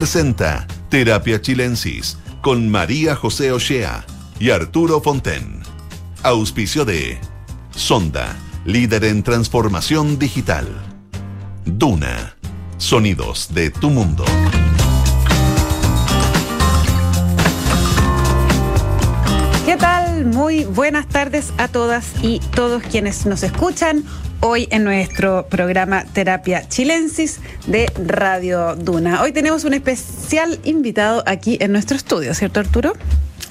presenta Terapia Chilensis con María José Ochea y Arturo Fonten. Auspicio de Sonda, líder en transformación digital. Duna, sonidos de tu mundo. ¿Qué tal? Muy buenas tardes a todas y todos quienes nos escuchan hoy en nuestro programa Terapia Chilensis de Radio Duna. Hoy tenemos un especial invitado aquí en nuestro estudio, ¿cierto Arturo?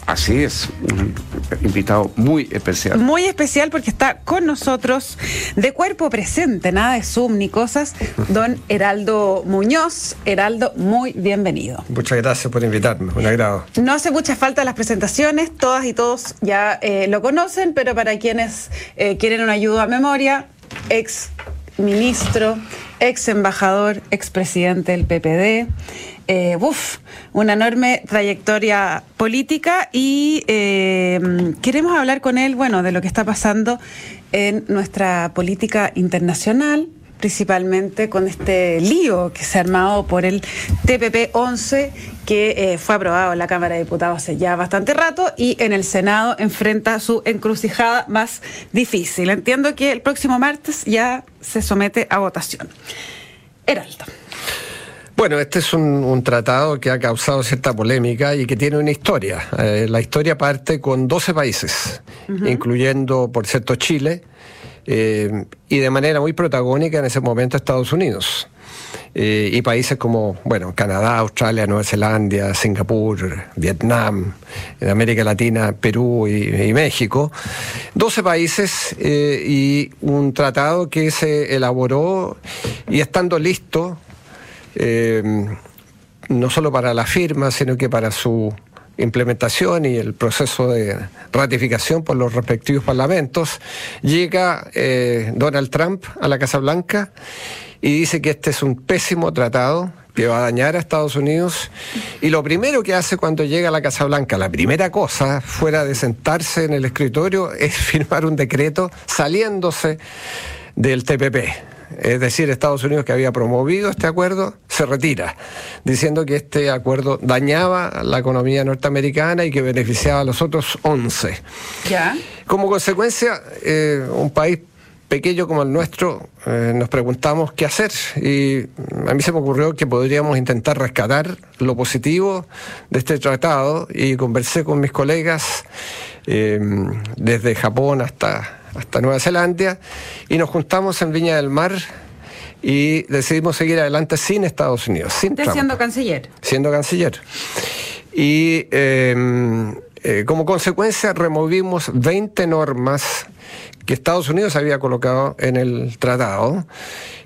Así es, un invitado muy especial. Muy especial porque está con nosotros de cuerpo presente, nada de Zoom ni cosas, don Heraldo Muñoz. Heraldo, muy bienvenido. Muchas gracias por invitarme, un agrado. No hace mucha falta las presentaciones, todas y todos ya eh, lo conocen, pero para quienes eh, quieren una ayuda a memoria, ex ministro, ex embajador, ex presidente del PPD. Eh, una enorme trayectoria política y eh, queremos hablar con él, bueno, de lo que está pasando en nuestra política internacional, principalmente con este lío que se ha armado por el TPP-11 que eh, fue aprobado en la Cámara de Diputados hace ya bastante rato y en el Senado enfrenta su encrucijada más difícil. Entiendo que el próximo martes ya se somete a votación. Heraldo. Bueno, este es un, tratado que ha causado cierta polémica y que tiene una historia. Eh, la historia parte con 12 países, incluyendo, por cierto, Chile, eh, y de manera muy protagónica en ese momento Estados Unidos. Eh, y países como, bueno, Canadá, Australia, Nueva Zelanda, Singapur, Vietnam, en América Latina, Perú y, México. 12 países y un tratado que se elaboró y estando listo eh, no solo para la firma, sino que para su implementación y el proceso de ratificación por los respectivos parlamentos, llega eh, Donald Trump a la Casa Blanca y dice que este es un pésimo tratado que va a dañar a Estados Unidos. Y lo primero que hace cuando llega a la Casa Blanca, la primera cosa, fuera de sentarse en el escritorio, es firmar un decreto saliéndose del TPP es decir, Estados Unidos que había promovido este acuerdo, se retira, diciendo que este acuerdo dañaba la economía norteamericana y que beneficiaba a los otros 11. ¿Ya? Como consecuencia, eh, un país pequeño como el nuestro, eh, nos preguntamos qué hacer y a mí se me ocurrió que podríamos intentar rescatar lo positivo de este tratado y conversé con mis colegas eh, desde Japón hasta hasta Nueva Zelanda, y nos juntamos en Viña del Mar y decidimos seguir adelante sin Estados Unidos. Sin siendo canciller. Siendo canciller. Y em, eh, como consecuencia removimos 20 normas que Estados Unidos había colocado en el tratado,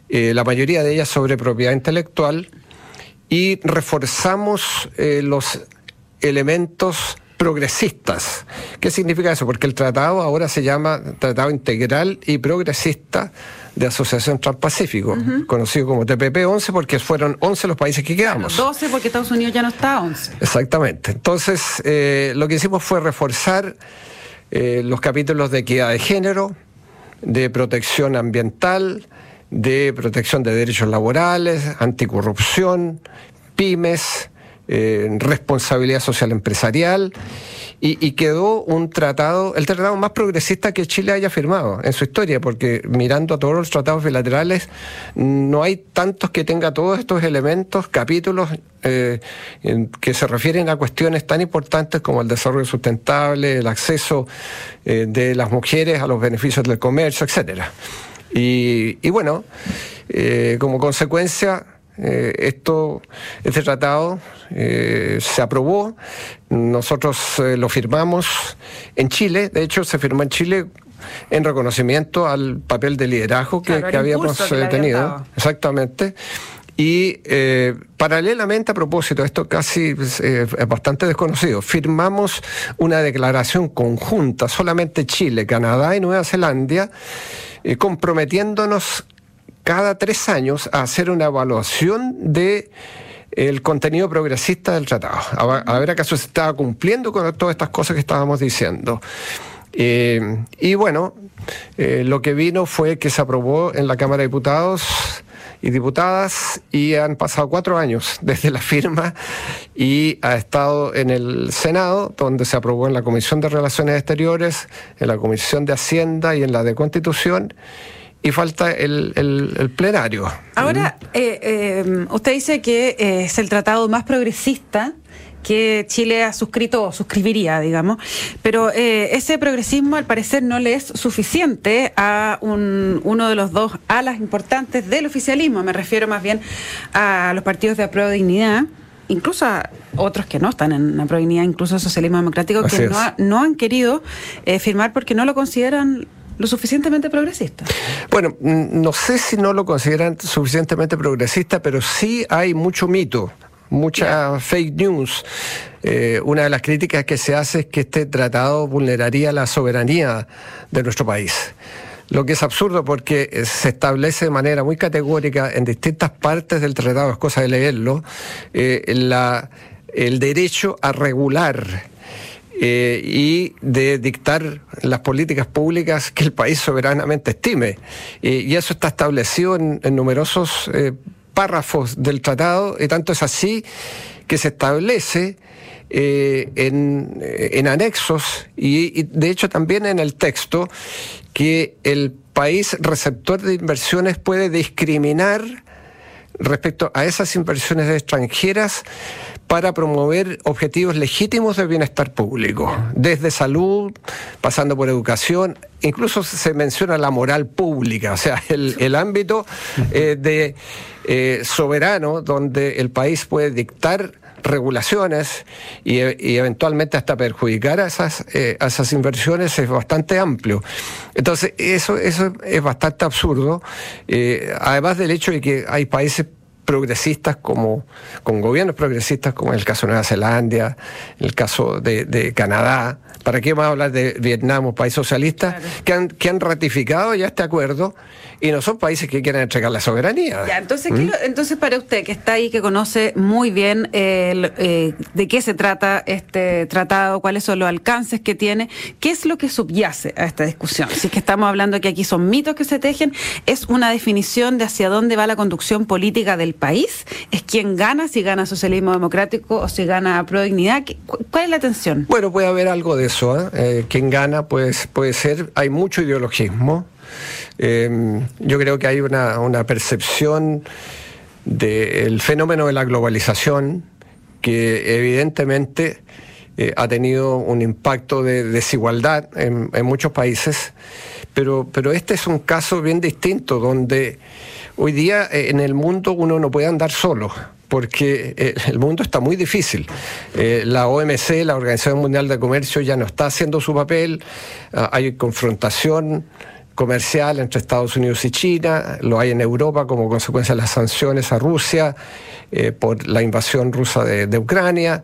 eh, la mayoría de ellas sobre propiedad intelectual, y reforzamos eh, los elementos progresistas. ¿Qué significa eso? Porque el tratado ahora se llama Tratado Integral y Progresista de Asociación Transpacífico, conocido como TPP-11 porque fueron 11 los países que quedamos. 12 porque Estados Unidos ya no está 11. Exactamente. Entonces, eh, lo que hicimos fue reforzar eh, los capítulos de equidad de género, de protección ambiental, de protección de derechos laborales, anticorrupción, pymes, responsabilidad social empresarial y, quedó un tratado, el tratado más progresista que Chile haya firmado en su historia, porque mirando a todos los tratados bilaterales, no hay tantos que tenga todos estos elementos, capítulos eh, que se refieren a cuestiones tan importantes como el desarrollo sustentable, el acceso eh, de las mujeres a los beneficios del comercio, etcétera. Y, bueno, eh, como consecuencia, eh, esto, este tratado eh, se aprobó, nosotros eh, lo firmamos en Chile, de hecho se firmó en Chile en reconocimiento al papel de liderazgo que, habíamos tenido. Exactamente. Y paralelamente, a propósito, esto casi es bastante desconocido, firmamos una declaración conjunta, solamente Chile, Canadá y Nueva Zelanda, comprometiéndonos cada tres años a hacer una evaluación de el contenido progresista del tratado, a, ver acaso se estaba cumpliendo con todas estas cosas que estábamos diciendo. Eh, y bueno, eh, lo que vino fue que se aprobó en la Cámara de Diputados y diputadas y han pasado cuatro años desde la firma y ha estado en el Senado, donde se aprobó en la Comisión de Relaciones Exteriores, en la Comisión de Hacienda y en la de Constitución y falta el, el, plenario. Ahora, eh, eh, usted dice que eh, es el tratado más progresista que Chile ha suscrito o suscribiría, digamos, pero ese progresismo al parecer no le es suficiente a un, uno de los dos alas importantes del oficialismo, me refiero más bien a los partidos de apruebo dignidad incluso a otros que no están en la dignidad, incluso socialismo democrático, que no, no, han querido firmar porque no lo consideran lo suficientemente progresista. Bueno, no sé si no lo consideran suficientemente progresista, pero sí hay mucho mito mucha fake news. Eh, una de las críticas que se hace es que este tratado vulneraría la soberanía de nuestro país. Lo que es absurdo porque se establece de manera muy categórica en distintas partes del tratado, es cosa de leerlo, eh, la, el derecho a regular eh, y de dictar las políticas públicas que el país soberanamente estime. Eh, y eso está establecido en, numerosos eh, párrafos del tratado, y tanto es así que se establece en, en, anexos y, de hecho también en el texto que el país receptor de inversiones puede discriminar respecto a esas inversiones extranjeras para promover objetivos legítimos de bienestar público, desde salud, pasando por educación, incluso se menciona la moral pública, o sea, el, ámbito eh, de eh, soberano donde el país puede dictar regulaciones y, eventualmente hasta perjudicar a esas, eh, a esas inversiones es bastante amplio. Entonces, eso, eso es bastante absurdo, además del hecho de que hay países progresistas como con gobiernos progresistas como en el caso de Nueva Zelanda, en el caso de, de Canadá, ¿Para qué vamos a hablar de Vietnam, un país socialista, que, han, que han ratificado ya este acuerdo y no son países que quieren entregar la soberanía? Ya, entonces, ¿Mm? entonces para usted, que está ahí, que conoce muy bien eh, de qué se trata este tratado, cuáles son los alcances que tiene, ¿qué es lo que subyace a esta discusión? Si es que estamos hablando que aquí son mitos que se tejen, ¿es una definición de hacia dónde va la conducción política del país? ¿Es quién gana, si gana socialismo democrático o si gana pro dignidad? ¿Cuál es la tensión? Bueno, puede haber algo de eso. ¿eh? Eh, quien gana pues, puede ser, hay mucho ideologismo. Em, yo creo que hay una, una percepción del fenómeno de la globalización que evidentemente eh, ha tenido un impacto de desigualdad en, en, muchos países, pero, pero este es un caso bien distinto donde hoy día en el mundo uno no puede andar solo porque eh, el mundo está muy difícil. Eh, la OMC, la Organización Mundial de Comercio, ya no está haciendo su papel, ah, hay confrontación comercial entre Estados Unidos y China, lo hay en Europa como consecuencia de las sanciones a Rusia eh, por la invasión rusa de, Ucrania,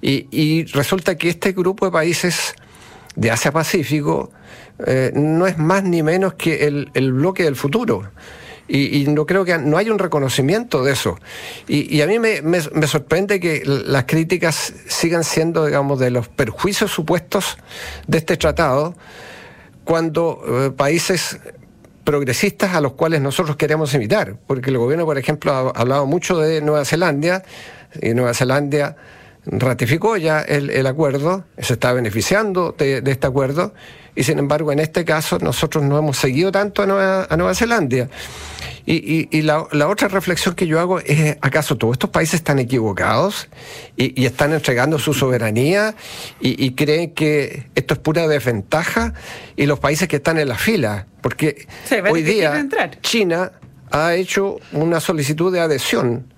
y, resulta que este grupo de países de Asia-Pacífico no es más ni menos que el bloque del futuro. Y, no creo que no hay un reconocimiento de eso. Y, a mí me, sorprende que las críticas sigan siendo, digamos, de los perjuicios supuestos de este tratado, cuando eh, países progresistas a los cuales nosotros queremos invitar, porque el gobierno, por ejemplo, ha hablado mucho de Nueva Zelanda, y Nueva Zelanda ratificó ya el, acuerdo, se está beneficiando de, este acuerdo, y sin embargo en este caso nosotros no hemos seguido tanto a Nueva, a Nueva Zelanda. Y, la, otra reflexión que yo hago es, ¿acaso todos estos países están equivocados y, están entregando su soberanía y, creen que esto es pura desventaja? Y los países que están en la fila, porque hoy día China ha hecho una solicitud de adhesión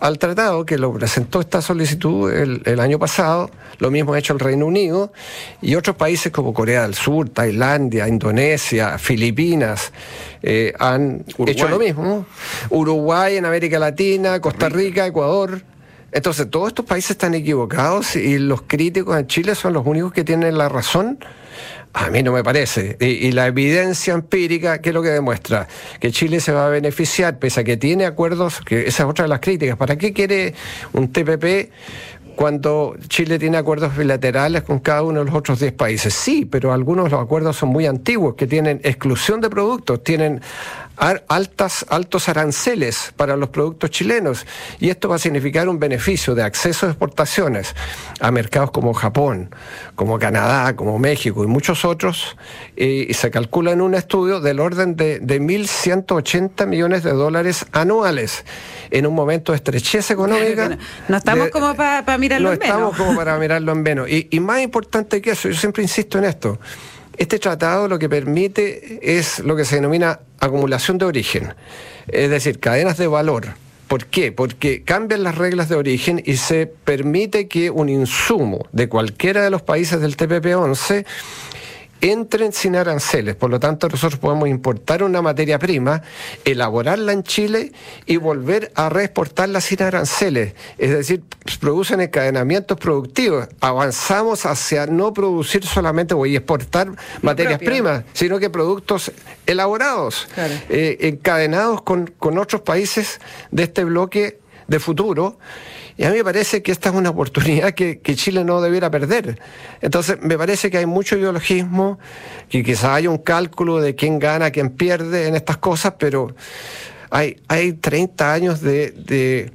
al tratado, que lo presentó esta solicitud el, año pasado, lo mismo ha hecho el Reino Unido y otros países como Corea del Sur, Tailandia, Indonesia, Filipinas, eh, han hecho lo mismo. Uruguay en América Latina, Costa Rica, Ecuador. Entonces, todos estos países están equivocados y los críticos en Chile son los únicos que tienen la razón a mí no me parece. Y, la evidencia empírica, ¿qué es lo que demuestra? Que Chile se va a beneficiar, pese a que tiene acuerdos, que esa es otra de las críticas. ¿Para qué quiere un TPP cuando Chile tiene acuerdos bilaterales con cada uno de los otros 10 países? Sí, pero algunos de los acuerdos son muy antiguos, que tienen exclusión de productos, tienen altas, altos aranceles para los productos chilenos y esto va a significar un beneficio de acceso a exportaciones a mercados como Japón, como Canadá, como México y muchos otros y se calcula en un estudio del orden de, de 1.180 millones de dólares anuales en un momento de estrechez económica. No, estamos como para mirarlo en menos. No estamos como para mirarlo en menos. Y, y más importante que eso, yo siempre insisto en esto, este tratado lo que permite es lo que se denomina acumulación de origen, es decir, cadenas de valor. ¿Por qué? Porque cambian las reglas de origen y se permite que un insumo de cualquiera de los países del TPP-11 entren sin aranceles. Por lo tanto, nosotros podemos importar una materia prima, elaborarla en Chile y volver a reexportarla sin aranceles. Es decir, producen encadenamientos productivos. Avanzamos hacia no producir solamente o exportar materias primas, sino que productos elaborados, eh, encadenados con, con otros países de este bloque de futuro y a mí me parece que esta es una oportunidad que, Chile no debiera perder. Entonces, me parece que hay mucho ideologismo, que quizás haya un cálculo de quién gana, quién pierde en estas cosas, pero hay, hay 30 años de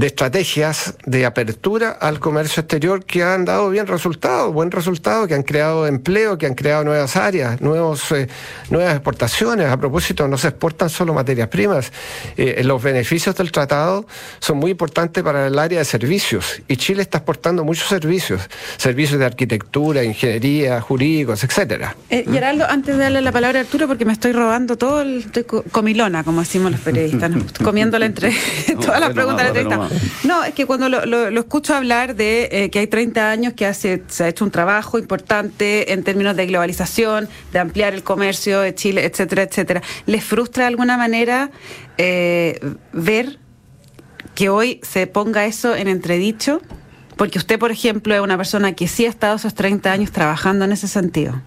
estrategias de apertura al comercio exterior que han dado bien resultados, buen resultado, que han creado empleo, que han creado nuevas áreas, nuevos, eh, nuevas exportaciones. A propósito, no se exportan solo materias primas. Eh, los beneficios del tratado son muy importantes para el área de servicios y Chile está exportando muchos servicios, servicios de arquitectura, ingeniería, jurídicos, etcétera. Eh, Geraldo, antes de darle la palabra a Arturo, porque me estoy robando todo el comilona, como decimos los periodistas, comiéndole entre todas las preguntas de la no, es que cuando lo, escucho hablar de eh, que hay 30 años que hace, se ha hecho un trabajo importante en términos de globalización, de ampliar el comercio de Chile, etcétera, etcétera, ¿les frustra de alguna manera eh, ver que hoy se ponga eso en entredicho? Porque usted, por ejemplo, es una persona que sí ha estado esos 30 años trabajando en ese sentido.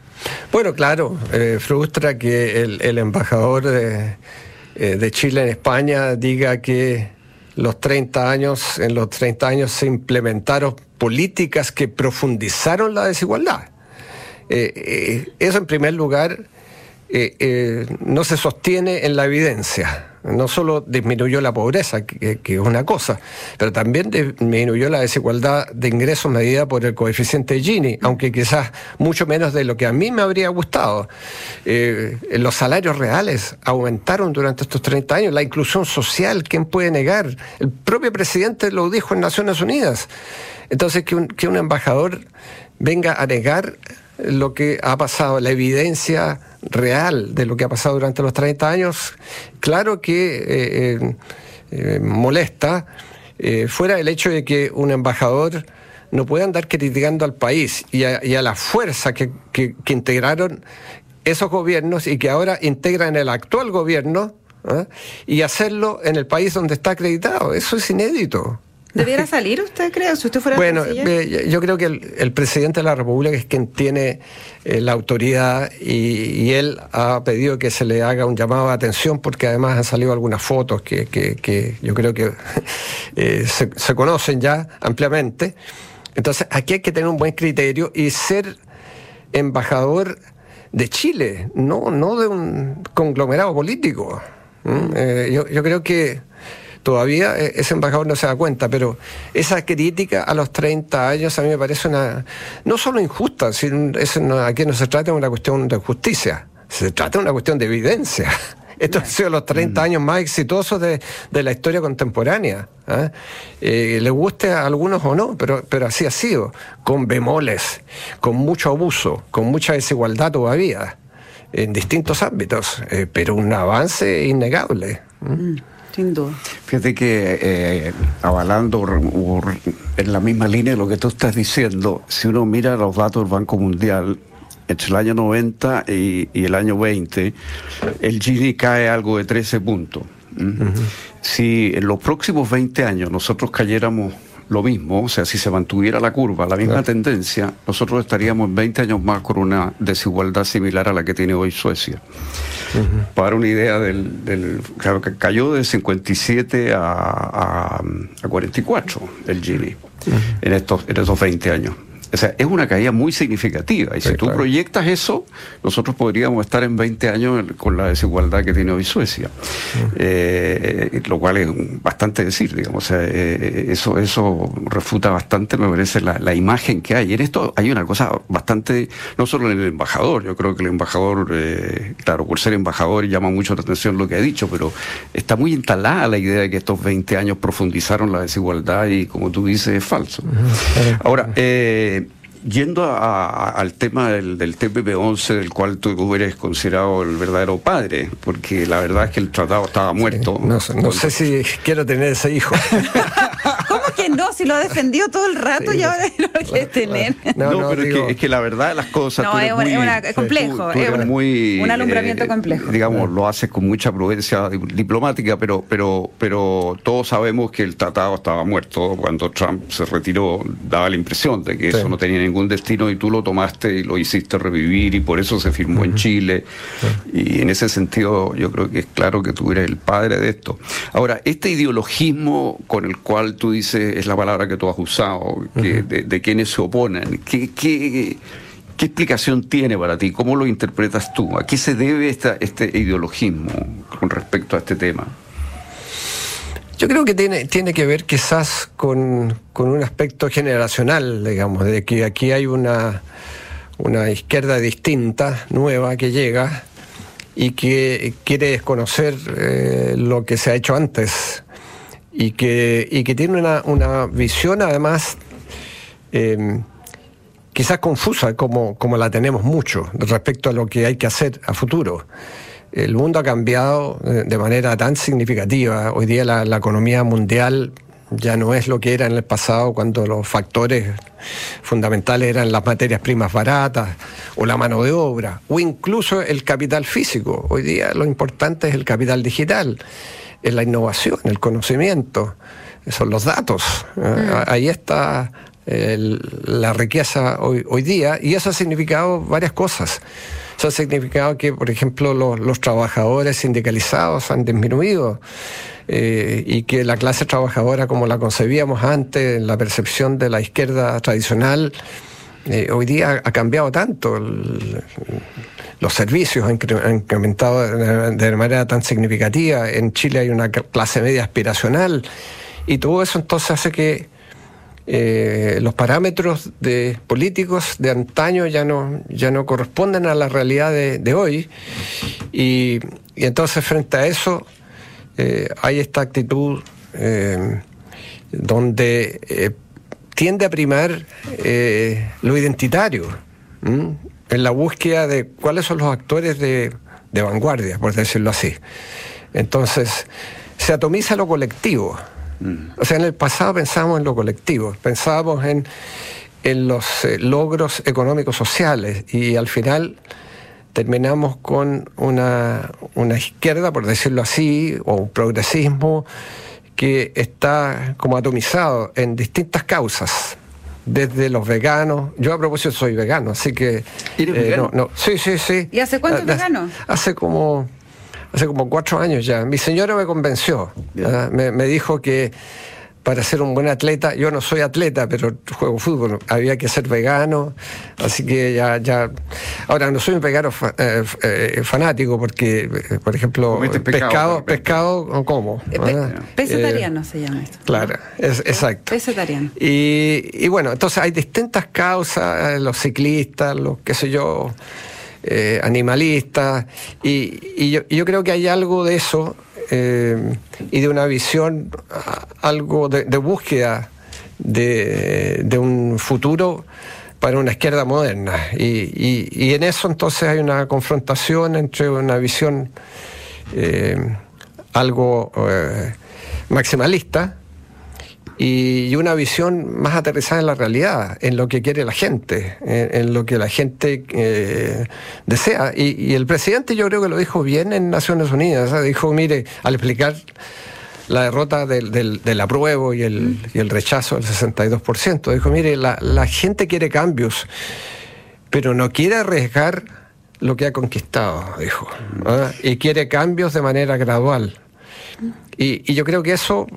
Bueno, claro, eh, frustra que el, embajador de Chile en España diga que los 30 años, en los 30 años se implementaron políticas que profundizaron la desigualdad. Eh, eh, eso en primer lugar eh, no se sostiene en la evidencia no solo disminuyó la pobreza, que, es una cosa, pero también disminuyó la desigualdad de ingresos medida por el coeficiente Gini, aunque quizás mucho menos de lo que a mí me habría gustado. Eh, los salarios reales aumentaron durante estos 30 años, la inclusión social, ¿quién puede negar? El propio presidente lo dijo en Naciones Unidas. Entonces, que un, que un embajador venga a negar lo que ha pasado, la evidencia real de lo que ha pasado durante los 30 años, claro que eh, eh, eh, molesta, fuera el hecho de que un embajador no pueda andar criticando al país y a, la fuerza que, que, integraron esos gobiernos y que ahora integran el actual gobierno y hacerlo en el país donde está acreditado. Eso es inédito. ¿Debiera salir usted, creo, si usted fuera Bueno, yo creo que el, presidente de la República es quien tiene eh, la autoridad y, él ha pedido que se le haga un llamado de atención porque además han salido algunas fotos que, que, yo creo que eh, se, conocen ya ampliamente. Entonces, aquí hay que tener un buen criterio y ser embajador de Chile, no, no de un conglomerado político. Eh, yo, yo creo que todavía eh, ese embajador no se da cuenta, pero esa crítica a los 30 años a mí me parece una, no solo injusta, sino, aquí no se trata de una cuestión de justicia, se trata de una cuestión de evidencia. Estos han sido los 30 mm. años más exitosos de, la historia contemporánea. ¿eh? Eh, le guste a algunos o no, pero, pero así ha sido, con bemoles, con mucho abuso, con mucha desigualdad todavía, en distintos ámbitos, pero un avance innegable. Mm. Sin duda. Fíjate que eh, avalando en la misma línea de lo que tú estás diciendo, si uno mira los datos del Banco Mundial, entre el año 90 y, el año 20, el GDP cae algo de 13 puntos. Si en los próximos 20 años nosotros cayéramos lo mismo, o sea, si se mantuviera la curva, la misma tendencia, nosotros estaríamos 20 años más con una desigualdad similar a la que tiene hoy Suecia. Para una idea del, claro que cayó de 57 a, a, 44 el GDP en, estos, en estos 20 años. O sea, es una caída muy significativa. Y si tú proyectas eso, nosotros podríamos estar en 20 años con la desigualdad que tiene hoy Suecia. Eh, lo cual es bastante decir, digamos. O sea, eh, eso, eso refuta bastante, me parece, la, imagen que hay. Y en esto hay una cosa bastante, no solo en el embajador, yo creo que el embajador, eh, claro, por ser embajador llama mucho la atención lo que ha dicho, pero está muy instalada la idea de que estos 20 años profundizaron la desigualdad y, como tú dices, es falso. Ahora, eh, yendo al tema del, TPP-11, del cual tú eres considerado el verdadero padre, porque la verdad es que el tratado estaba muerto. no, sé si quiero tener ese hijo. ¿Cómo que no? Si lo ha defendido todo el rato y ahora no lo quiere tener. No, pero es, que, la verdad de las cosas. No, es, complejo. es muy, un alumbramiento eh, complejo. Digamos, lo haces con mucha prudencia diplomática, pero, pero, pero todos sabemos que el tratado estaba muerto. Cuando Trump se retiró, daba la impresión de que eso no tenía ningún destino y tú lo tomaste y lo hiciste revivir y por eso se firmó en Chile. Y en ese sentido, yo creo que es claro que tú eres el padre de esto. Ahora, este ideologismo con el cual tú dices, es la palabra que tú has usado, que, de, quienes se oponen, ¿qué, qué, qué explicación tiene para ti? ¿Cómo lo interpretas tú? ¿A qué se debe esta, este ideologismo con respecto a este tema? Yo creo que tiene, tiene que ver quizás con, con, un aspecto generacional, digamos, de que aquí hay una, una izquierda distinta, nueva, que llega y que quiere desconocer eh, lo que se ha hecho antes y que, y que tiene una, una visión además em, quizás confusa como, como la tenemos mucho respecto a lo que hay que hacer a futuro. El mundo ha cambiado eh, de manera tan significativa. Hoy día la, la economía mundial ya no es lo que era en el pasado cuando los factores fundamentales eran las materias primas baratas o la mano de obra o incluso el capital físico. Hoy día lo importante es el capital digital es la innovación, el conocimiento, son los datos. Mm. Ahí está la riqueza hoy, hoy, día y eso ha significado varias cosas. Eso ha significado que, por ejemplo, los, trabajadores sindicalizados han disminuido eh, y que la clase trabajadora, como la concebíamos antes, en la percepción de la izquierda tradicional, eh, hoy día ha cambiado tanto. los servicios han, incrementado de, manera tan significativa. En Chile hay una clase media aspiracional y todo eso entonces hace que eh, los parámetros de políticos de antaño ya no, ya no corresponden a la realidad de, hoy. Y, entonces frente a eso eh, hay esta actitud donde tiende a primar eh, lo identitario, en la búsqueda de cuáles son los actores de, vanguardia, por decirlo así. Entonces, se atomiza lo colectivo. Mm. O sea, en el pasado pensábamos en lo colectivo, pensábamos en, en los eh, logros económicos sociales y al final terminamos con una, una izquierda, por decirlo así, o un progresismo que está como atomizado en distintas causas, desde los veganos. Yo a propósito soy vegano, así que... Eh, no, sí, sí, sí. ¿Y hace cuánto es vegano? Hace como, hace como cuatro años ya. Mi señora me convenció. Me, me dijo que para ser un buen atleta, yo no soy atleta, pero juego fútbol, había que ser vegano, así que ya, ya, ahora no soy un vegano eh, eh, fanático porque, eh, por ejemplo, pescado, pescado, ¿cómo? Pescetariano se llama esto. Claro, es, exacto. Pescetariano. Y, y bueno, entonces hay distintas causas, los ciclistas, los qué sé yo, animalistas, y, yo, yo creo que hay algo de eso eh, y de una visión, algo de, búsqueda de, un futuro para una izquierda moderna. Y, en eso entonces hay una confrontación entre una visión eh, algo eh, maximalista, y una visión más aterrizada en la realidad, en lo que quiere la gente, en, lo que la gente eh, desea. Y, el presidente yo creo que lo dijo bien en Naciones Unidas, dijo, mire, al explicar la derrota del, apruebo y el, y el, rechazo del 62%, dijo, mire, la, la gente quiere cambios, pero no quiere arriesgar lo que ha conquistado, dijo, y quiere cambios de manera gradual. Y, yo creo que eso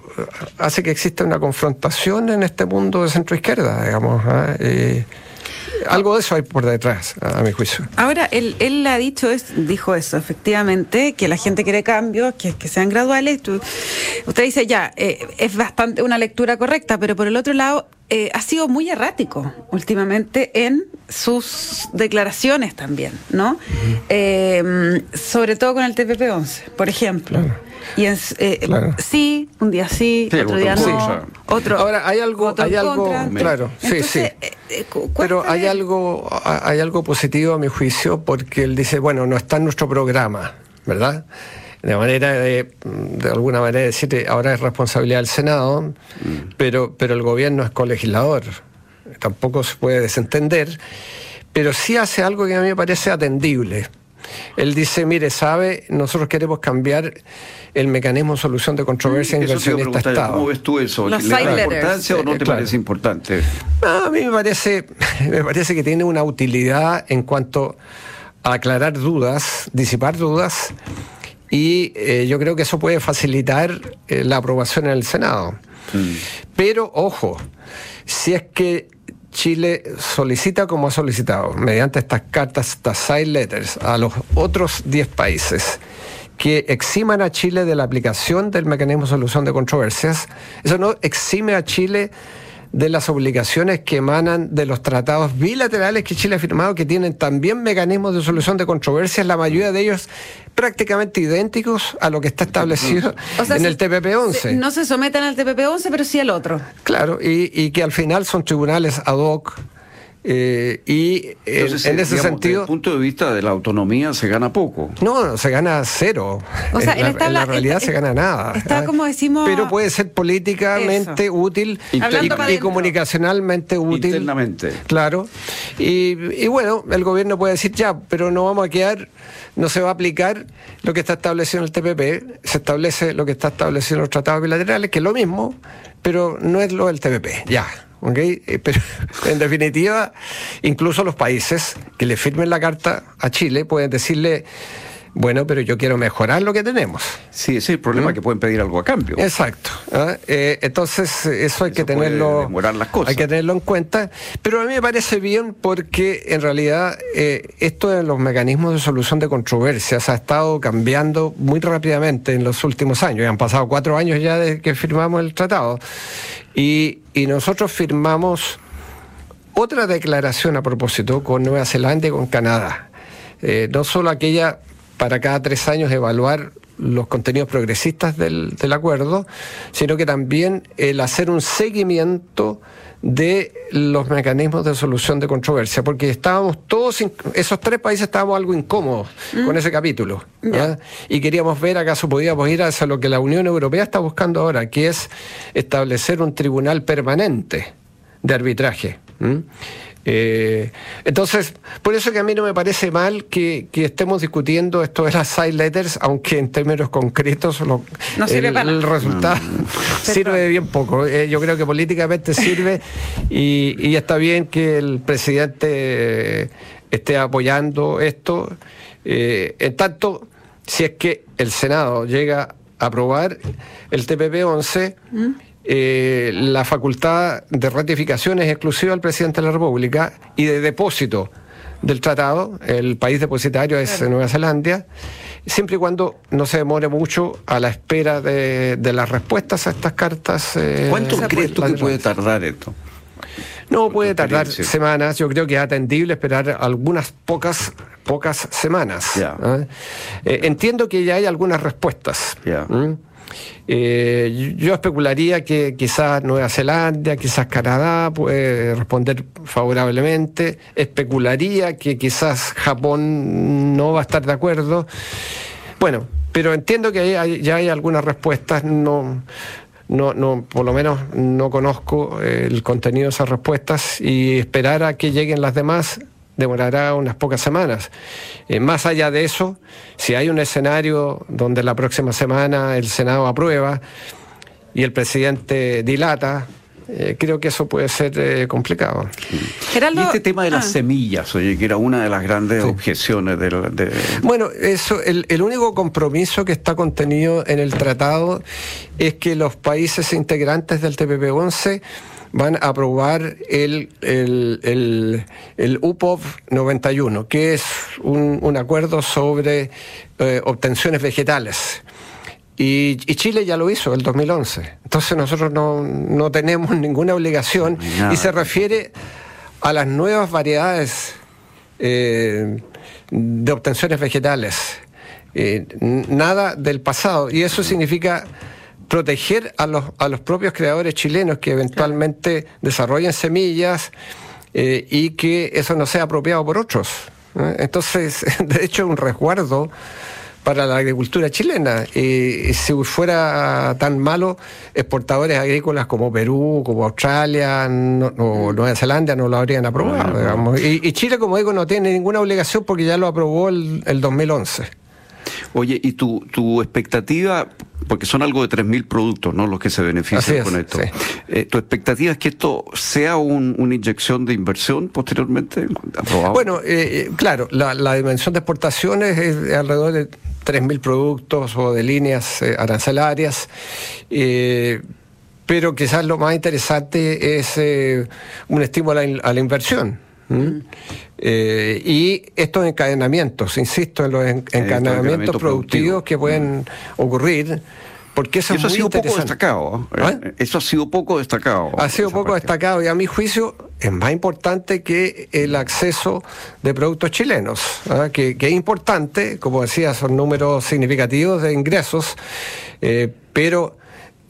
hace que exista una confrontación en este mundo de centro izquierda, digamos. ¿ah? algo de eso hay por detrás, a, mi juicio. Ahora, él, él ha dicho, es, dijo eso, efectivamente, que la gente quiere cambios, que, que sean graduales. usted dice, ya, eh, es bastante una lectura correcta, pero por el otro lado, eh, ha sido muy errático últimamente en sus declaraciones también, ¿no? Eh, sobre todo con el TPP-11, por ejemplo. Y es, eh, sí, un día sí, otro día no. Otro, Ahora hay algo, hay algo, claro, sí, sí. Pero hay algo, hay algo positivo a mi juicio porque él dice, bueno, no está en nuestro programa, ¿verdad? De manera de, de alguna manera decir ahora es responsabilidad del Senado, mm. pero, pero el gobierno es colegislador, tampoco se puede desentender, pero sí hace algo que a mí me parece atendible. Él dice, mire, sabe, nosotros queremos cambiar el mecanismo de solución de controversia mm, inversionista Estado. ¿Cómo ves tú eso? ¿Le da importancia o no te parece importante? a mí me parece, me parece que tiene una utilidad en cuanto a aclarar dudas, disipar dudas y eh, yo creo que eso puede facilitar eh, la aprobación en el Senado. Mm. Pero, ojo, si es que Chile solicita como ha solicitado, mediante estas cartas, estas side letters, a los otros 10 países que eximan a Chile de la aplicación del mecanismo de solución de controversias, eso no exime a Chile de las obligaciones que emanan de los tratados bilaterales que Chile ha firmado, que tienen también mecanismos de solución de controversias, la mayoría de ellos prácticamente idénticos a lo que está establecido en el TPP-11. No se someten al TPP-11, pero sí al otro. Claro, y, y que al final son tribunales ad hoc eh, y en ese sentido. Desde el punto de vista de la autonomía se gana poco. No, se gana cero. O sea, en, la, realidad se gana nada. Está como decimos. Pero puede ser políticamente útil y, comunicacionalmente útil. Internamente. Claro. Y, bueno, el gobierno puede decir ya, pero no vamos a quedar, no se va a aplicar lo que está establecido en el TPP, se establece lo que está establecido en los tratados bilaterales, que es lo mismo, pero no es lo del TPP. Ya. Eh, pero en definitiva, incluso los países que le firmen la carta a Chile pueden decirle, bueno, pero yo quiero mejorar lo que tenemos. Sí, ese es el problema, ¿Mm? que pueden pedir algo a cambio. Exacto. ¿ah? Eh, entonces, eso hay que tenerlo. Las cosas. Hay que tenerlo en cuenta. Pero a mí me parece bien porque en realidad eh, esto de los mecanismos de solución de controversias ha estado cambiando muy rápidamente en los últimos años. Ya han pasado cuatro años ya desde que firmamos el tratado. Y, nosotros firmamos otra declaración a propósito con Nueva Zelanda y con Canadá. Eh, no solo aquella para cada tres años evaluar los contenidos progresistas del, acuerdo, sino que también el hacer un seguimiento de los mecanismos de solución de controversia, porque estábamos todos, esos tres países estábamos algo incómodos mm. con ese capítulo, y queríamos ver acaso podíamos ir hacia lo que la Unión Europea está buscando ahora, que es establecer un tribunal permanente de arbitraje. Eh, entonces, por eso que a mí no me parece mal que, estemos discutiendo esto de las side letters, aunque en términos concretos el, resultado sirve de bien poco. Eh, yo creo que políticamente sirve y, está bien que el presidente esté apoyando esto. Eh, en tanto, si es que el Senado llega a aprobar el TPP-11, eh, la facultad de ratificación es exclusiva al presidente de la República y de depósito del tratado, el país depositario es Nueva Zelanda, siempre y cuando no se demore mucho a la espera de, las respuestas a estas cartas. Eh, ¿Cuánto crees tú que puede tardar esto? No puede tardar semanas, yo creo que es atendible esperar algunas pocas pocas semanas. Eh, entiendo que ya hay algunas respuestas. Eh, yo especularía que quizás Nueva Zelanda, quizás Canadá puede responder favorablemente. Especularía que quizás Japón no va a estar de acuerdo. Bueno, pero entiendo que ya hay algunas respuestas. No, no, no, por lo menos no conozco el contenido de esas respuestas y esperar a que lleguen las demás demorará unas pocas semanas. Eh, más allá de eso, si hay un escenario donde la próxima semana el Senado aprueba y el presidente dilata eh, creo que eso puede ser eh, complicado. y este tema de las ah. semillas, oye, que era una de las grandes objeciones de, de, Bueno, eso, el, el, único compromiso que está contenido en el tratado es que los países integrantes del TPP-11 van a aprobar el, el, el, UPOV 91, que es un, un acuerdo sobre eh, obtenciones vegetales. Y, Chile ya lo hizo el 2011. Entonces nosotros no, tenemos ninguna obligación y se refiere a las nuevas variedades eh, de obtenciones vegetales. Eh, nada del pasado. Y eso significa proteger a los, a los propios creadores chilenos que eventualmente desarrollen semillas eh, y que eso no sea apropiado por otros. Entonces, de hecho, es un resguardo para la agricultura chilena. Y, si fuera tan malo, exportadores agrícolas como Perú, como Australia o Nueva Zelanda no lo habrían aprobado. Y, Chile, como digo, no tiene ninguna obligación porque ya lo aprobó el, el 2011. Oye, ¿y tu, tu expectativa porque son algo de 3.000 productos ¿no? los que se benefician con esto. Eh, ¿Tu expectativa es que esto sea una inyección de inversión posteriormente? Bueno, eh, eh, claro, la, dimensión de exportaciones es alrededor de 3.000 productos o de líneas arancelarias. pero quizás lo más interesante es un estímulo a la inversión. Eh, y estos encadenamientos, insisto en los encadenamientos productivos que pueden ocurrir. Porque eso, ha sido poco destacado. ¿eh? ¿Ah? Eso ha sido poco destacado. Ha sido poco destacado y a mi juicio es más importante que el acceso de productos chilenos, ¿ah? que, es importante, como decía, son números significativos de ingresos, eh, pero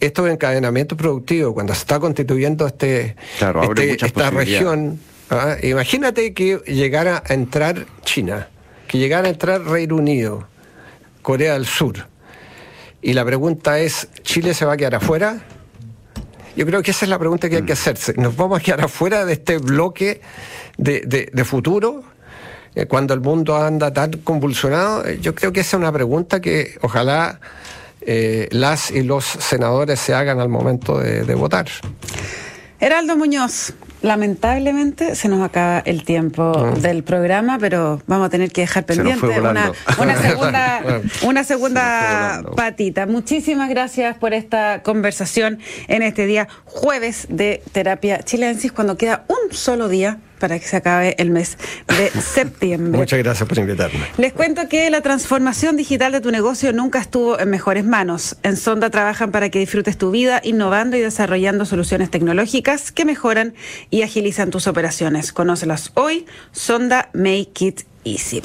estos encadenamientos productivos, cuando se está constituyendo este, este esta región Ah, imagínate que llegara a entrar China, que llegara a entrar Reino Unido, Corea del Sur. Y la pregunta es, ¿Chile se va a quedar afuera? Yo creo que esa es la pregunta que hay que mm. hacerse. ¿Nos vamos a quedar afuera de este bloque de, futuro? Eh, cuando el mundo anda tan convulsionado, eh, yo creo que esa es una pregunta que ojalá eh, las y los senadores se hagan al momento de, de votar. Heraldo Muñoz, lamentablemente se nos acaba el tiempo ah. del programa, pero vamos a tener que dejar pendiente una, segunda, una segunda patita. Muchísimas gracias por esta conversación en este día jueves de terapia chilensis, cuando queda un solo día para que se acabe el mes de septiembre. Muchas gracias por invitarme. Les cuento que la transformación digital de tu negocio nunca estuvo en mejores manos. En Sonda trabajan para que disfrutes tu vida innovando y desarrollando soluciones tecnológicas que mejoran y agilizan tus operaciones. Conócelas hoy. Sonda Make It Easy.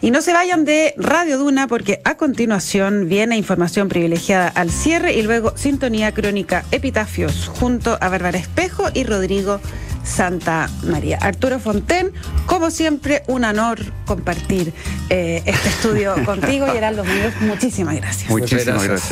Y no se vayan de Radio Duna porque a continuación viene información privilegiada al cierre y luego sintonía crónica Epitafios junto a Bárbara Espejo y Rodrigo Santa María. Arturo Fonten, como siempre, un honor compartir eh, este estudio contigo y Heraldo Muñoz. Muchísimas gracias. Muchísimas gracias.